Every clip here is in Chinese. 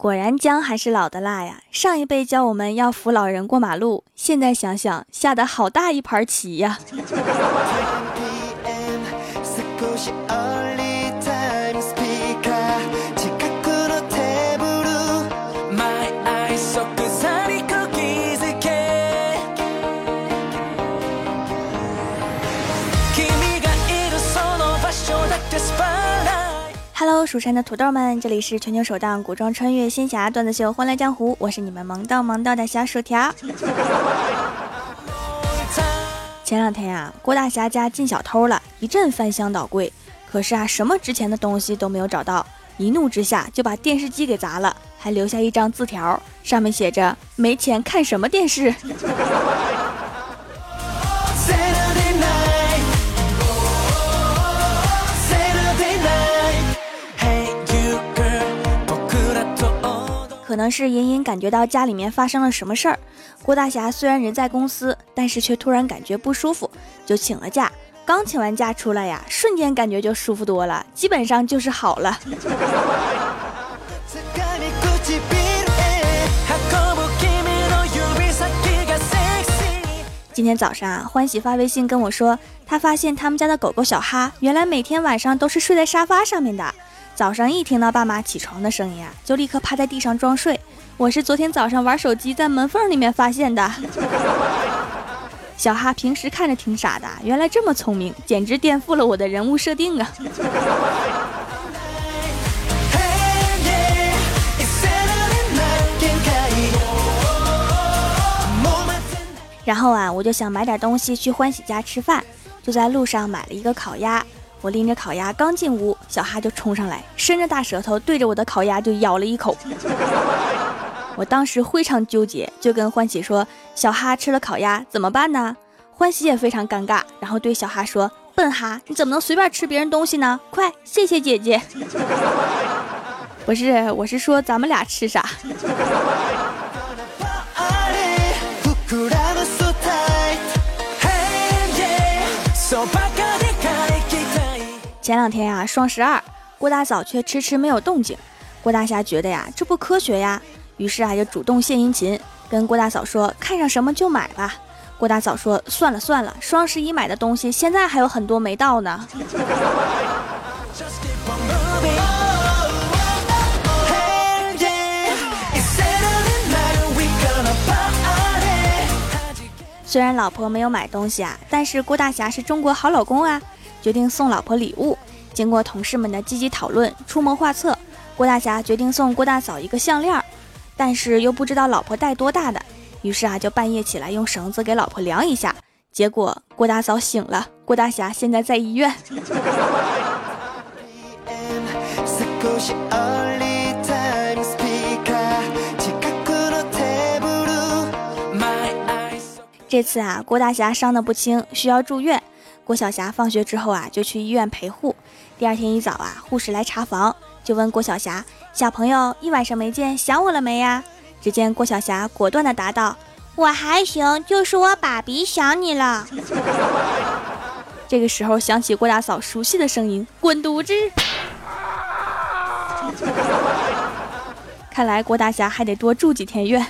果然姜还是老的辣呀！上一辈教我们要扶老人过马路，现在想想下的好大一盘棋呀。Hello，蜀山的土豆们，这里是全球首档古装穿越仙侠段子秀《欢乐江湖》，我是你们萌到萌到的小薯条。前两天呀，郭大侠家进小偷了，一阵翻箱倒柜，可是啊，什么值钱的东西都没有找到，一怒之下就把电视机给砸了，还留下一张字条，上面写着：“没钱看什么电视。”可能是隐隐感觉到家里面发生了什么事儿。郭大侠虽然人在公司，但是却突然感觉不舒服，就请了假。刚请完假出来呀，瞬间感觉就舒服多了，基本上就是好了。今天早上啊，欢喜发微信跟我说，他发现他们家的狗狗小哈，原来每天晚上都是睡在沙发上面的。早上一听到爸妈起床的声音啊，就立刻趴在地上装睡。我是昨天早上玩手机在门缝里面发现的。小哈平时看着挺傻的，原来这么聪明，简直颠覆了我的人物设定啊！然后啊，我就想买点东西去欢喜家吃饭，就在路上买了一个烤鸭。我拎着烤鸭刚进屋，小哈就冲上来，伸着大舌头对着我的烤鸭就咬了一口。我当时非常纠结，就跟欢喜说：“小哈吃了烤鸭怎么办呢？”欢喜也非常尴尬，然后对小哈说：“笨哈，你怎么能随便吃别人东西呢？快，谢谢姐姐。”不是，我是说咱们俩吃啥？前两天呀，双十二，郭大嫂却迟迟没有动静。郭大侠觉得呀，这不科学呀，于是啊，就主动献殷勤，跟郭大嫂说，看上什么就买吧。郭大嫂说，算了算了，双十一买的东西，现在还有很多没到呢。虽然老婆没有买东西啊，但是郭大侠是中国好老公啊。决定送老婆礼物，经过同事们的积极讨论、出谋划策，郭大侠决定送郭大嫂一个项链，但是又不知道老婆戴多大的，于是啊，就半夜起来用绳子给老婆量一下，结果郭大嫂醒了，郭大侠现在在医院。这次啊，郭大侠伤得不轻，需要住院。郭晓霞放学之后啊，就去医院陪护。第二天一早啊，护士来查房，就问郭晓霞：“小朋友一晚上没见，想我了没呀？”只见郭晓霞果断地答道：“我还行，就是我爸比想你了。”这个时候响起郭大嫂熟悉的声音：“滚犊子！” 看来郭大侠还得多住几天院。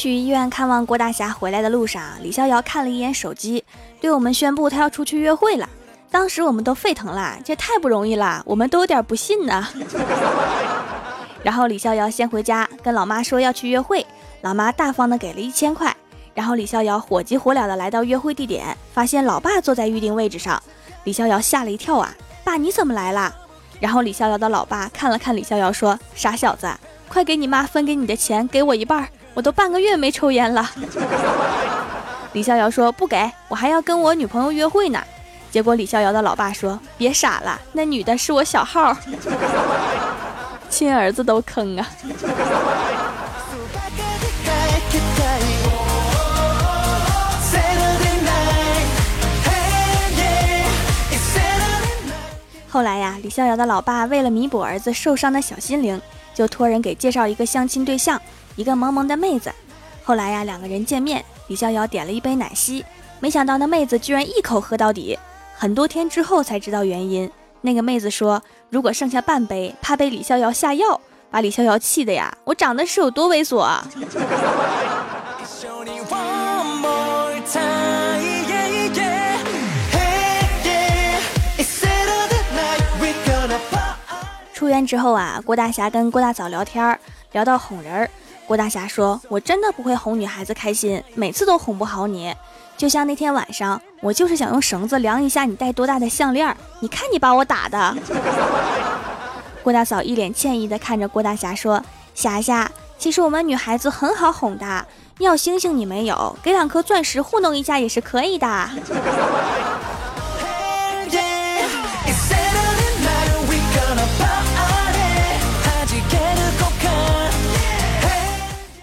去医院看望郭大侠回来的路上，李逍遥看了一眼手机，对我们宣布他要出去约会了。当时我们都沸腾了，这太不容易了，我们都有点不信呢。然后李逍遥先回家跟老妈说要去约会，老妈大方的给了一千块。然后李逍遥火急火燎的来到约会地点，发现老爸坐在预定位置上，李逍遥吓了一跳啊，爸你怎么来了？然后李逍遥的老爸看了看李逍遥说，傻小子，快给你妈分给你的钱，给我一半。我都半个月没抽烟了，李逍遥说不给我还要跟我女朋友约会呢。结果李逍遥的老爸说别傻了，那女的是我小号，亲儿子都坑啊。后来呀，李逍遥的老爸为了弥补儿子受伤的小心灵，就托人给介绍一个相亲对象。一个萌萌的妹子，后来呀，两个人见面，李逍遥点了一杯奶昔，没想到那妹子居然一口喝到底。很多天之后才知道原因，那个妹子说，如果剩下半杯，怕被李逍遥下药，把李逍遥气的呀，我长得是有多猥琐啊！出院之后啊，郭大侠跟郭大嫂聊天，聊到哄人儿。郭大侠说：“我真的不会哄女孩子开心，每次都哄不好你。就像那天晚上，我就是想用绳子量一下你戴多大的项链，你看你把我打的。”郭大嫂一脸歉意地看着郭大侠说：“侠侠，其实我们女孩子很好哄的，要星星你没有，给两颗钻石糊弄一下也是可以的。”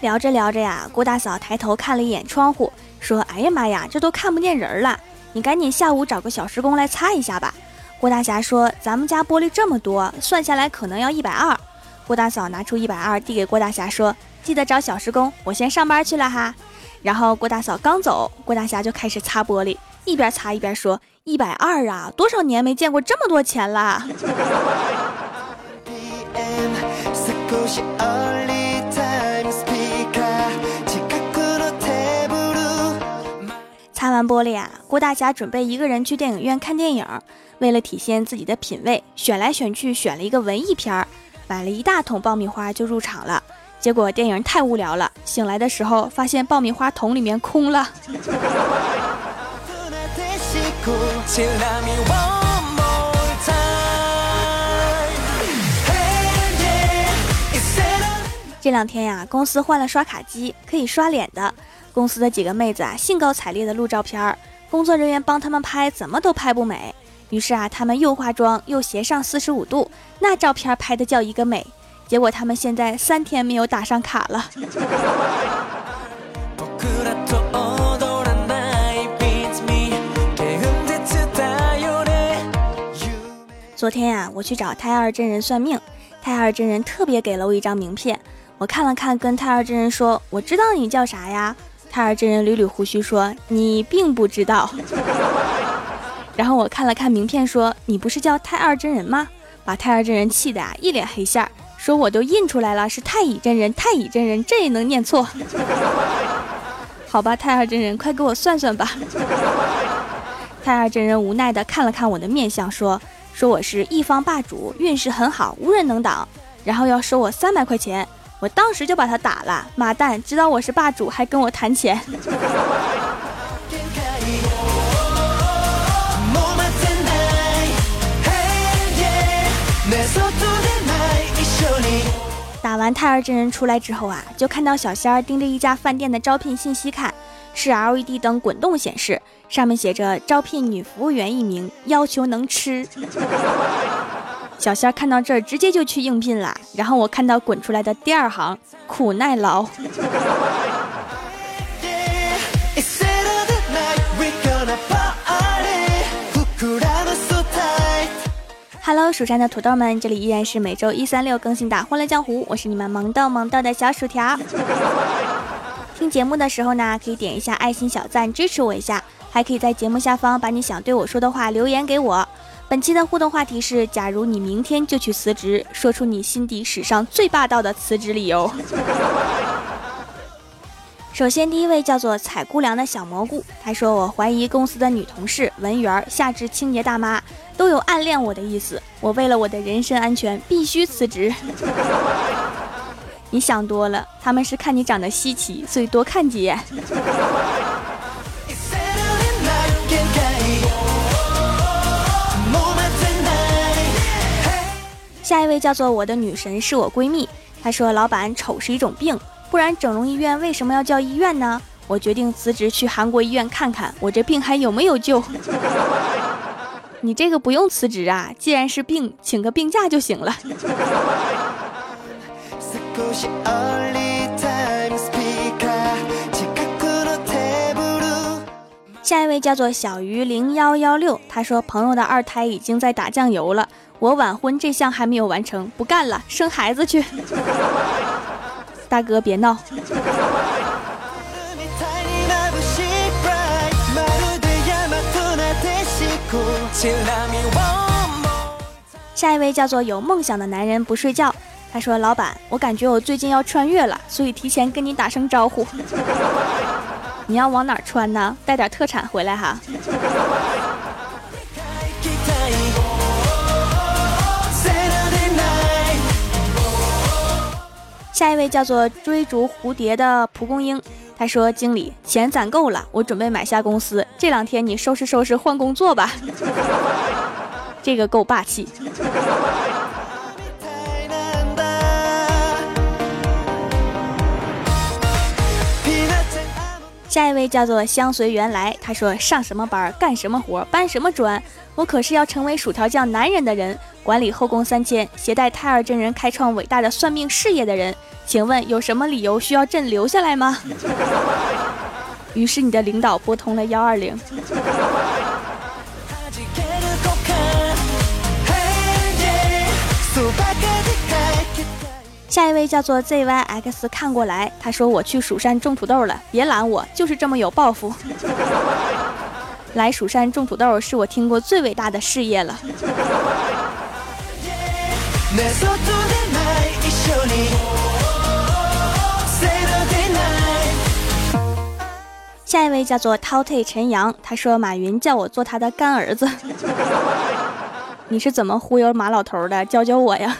聊着聊着呀，郭大嫂抬头看了一眼窗户，说：“哎呀妈呀，这都看不见人了！你赶紧下午找个小时工来擦一下吧。”郭大侠说：“咱们家玻璃这么多，算下来可能要一百二。”郭大嫂拿出一百二递给郭大侠说：“记得找小时工，我先上班去了哈。”然后郭大嫂刚走，郭大侠就开始擦玻璃，一边擦一边说：“一百二啊，多少年没见过这么多钱了。” 擦完玻璃啊，郭大侠准备一个人去电影院看电影。为了体现自己的品味，选来选去选了一个文艺片儿，买了一大桶爆米花就入场了。结果电影太无聊了，醒来的时候发现爆米花桶里面空了。这两天呀，公司换了刷卡机，可以刷脸的。公司的几个妹子啊，兴高采烈的录照片儿，工作人员帮他们拍，怎么都拍不美。于是啊，他们又化妆又斜上四十五度，那照片拍的叫一个美。结果他们现在三天没有打上卡了。昨天呀，我去找太二真人算命，太二真人特别给了我一张名片，我看了看，跟太二真人说：“我知道你叫啥呀？”太二真人捋捋胡须说：“你并不知道。”然后我看了看名片，说：“你不是叫太二真人吗？”把太二真人气的啊一脸黑线，说：“我都印出来了，是太乙真人，太乙真人，这也能念错？” 好吧，太二真人，快给我算算吧。太二真人无奈的看了看我的面相，说：“说我是一方霸主，运势很好，无人能挡，然后要收我三百块钱。”我当时就把他打了，妈蛋，知道我是霸主还跟我谈钱。打完胎儿真人出来之后啊，就看到小仙儿盯着一家饭店的招聘信息看，是 LED 灯滚动显示，上面写着招聘女服务员一名，要求能吃。小仙儿看到这儿，直接就去应聘了。然后我看到滚出来的第二行，苦耐劳。Hello，蜀山的土豆们，这里依然是每周一、三、六更新的《欢乐江湖》，我是你们萌逗萌逗的小薯条。听节目的时候呢，可以点一下爱心小赞支持我一下，还可以在节目下方把你想对我说的话留言给我。本期的互动话题是：假如你明天就去辞职，说出你心底史上最霸道的辞职理由。首先，第一位叫做采姑娘的小蘑菇，他说：“我怀疑公司的女同事、文员、下至清洁大妈都有暗恋我的意思。我为了我的人身安全，必须辞职。” 你想多了，他们是看你长得稀奇，所以多看几眼。下一位叫做我的女神是我闺蜜，她说：“老板，丑是一种病，不然整容医院为什么要叫医院呢？”我决定辞职去韩国医院看看，我这病还有没有救？你这个不用辞职啊，既然是病，请个病假就行了。下一位叫做小鱼零幺幺六，他说：“朋友的二胎已经在打酱油了。”我晚婚这项还没有完成，不干了，生孩子去。大哥别闹。下一位叫做有梦想的男人不睡觉。他说：“老板，我感觉我最近要穿越了，所以提前跟你打声招呼。你要往哪穿呢？带点特产回来哈。”下一位叫做追逐蝴蝶的蒲公英。他说：“经理，钱攒够了，我准备买下公司。这两天你收拾收拾换工作吧。这个够霸气。”下一位叫做相随缘来，他说上什么班干什么活搬什么砖，我可是要成为薯条酱男人的人，管理后宫三千，携带胎儿真人开创伟大的算命事业的人，请问有什么理由需要朕留下来吗？于是你的领导拨通了幺二零。下一位叫做 ZYX，看过来，他说我去蜀山种土豆了，别拦我，就是这么有抱负。来蜀山种土豆是我听过最伟大的事业了。下一位叫做饕餮陈阳，他说马云叫我做他的干儿子。你是怎么忽悠马老头的？教教我呀。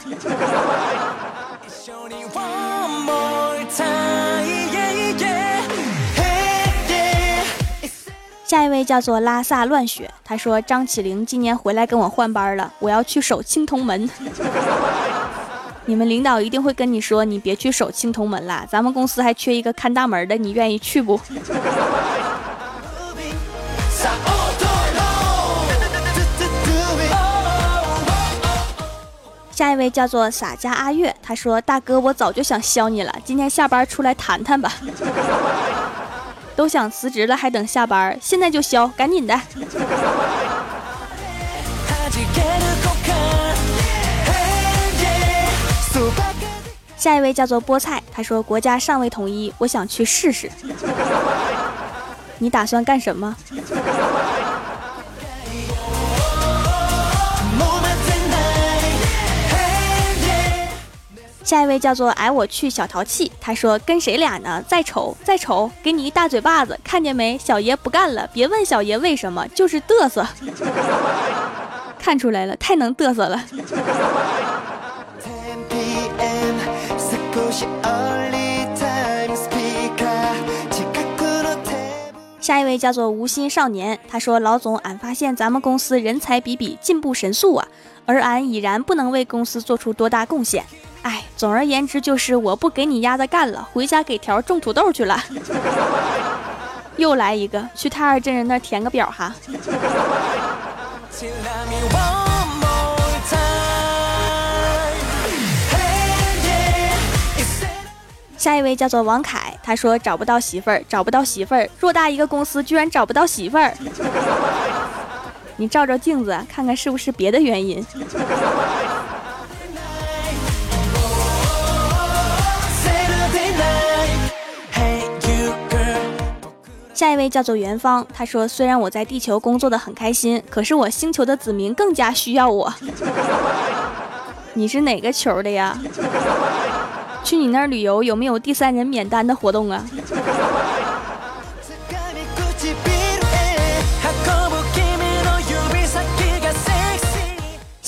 下一位叫做拉萨乱雪，他说张起灵今年回来跟我换班了，我要去守青铜门。你们领导一定会跟你说，你别去守青铜门了，咱们公司还缺一个看大门的，你愿意去不？下一位叫做洒家阿月，他说大哥，我早就想削你了，今天下班出来谈谈吧。都想辞职了，还等下班？现在就消，赶紧的。下一位叫做菠菜，他说国家尚未统一，我想去试试。你打算干什么？下一位叫做哎，我去小淘气。他说跟谁俩呢？再丑再丑，给你一大嘴巴子，看见没？小爷不干了，别问小爷为什么，就是嘚瑟。看出来了，太能嘚瑟了。下一位叫做无心少年，他说老总，俺发现咱们公司人才比比，进步神速啊，而俺已然不能为公司做出多大贡献。哎，总而言之就是我不给你丫的干了，回家给条种土豆去了。又来一个，去太二真人那填个表哈。下一位叫做王凯，他说找不到媳妇儿，找不到媳妇儿，偌大一个公司居然找不到媳妇儿。你照照镜子，看看是不是别的原因。下一位叫做元芳，他说：“虽然我在地球工作的很开心，可是我星球的子民更加需要我。你是哪个球的呀？去你那儿旅游有没有第三人免单的活动啊？”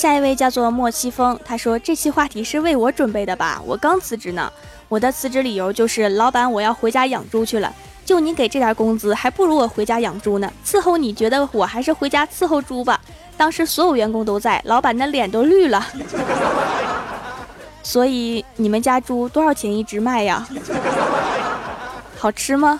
下一位叫做莫西风，他说：“这期话题是为我准备的吧？我刚辞职呢，我的辞职理由就是老板，我要回家养猪去了。”就你给这点工资，还不如我回家养猪呢。伺候你觉得我还是回家伺候猪吧。当时所有员工都在，老板的脸都绿了。所以你们家猪多少钱一只卖呀？好吃吗？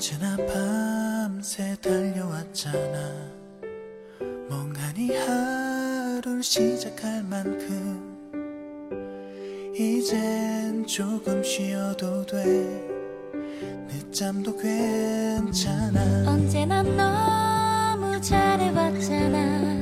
언제나 밤새 달려왔잖아. 멍하니 네 하루를 시작할 만큼 이젠 조금 쉬어도 돼. 늦잠도 괜찮아. 언제나 너무 잘해왔잖아.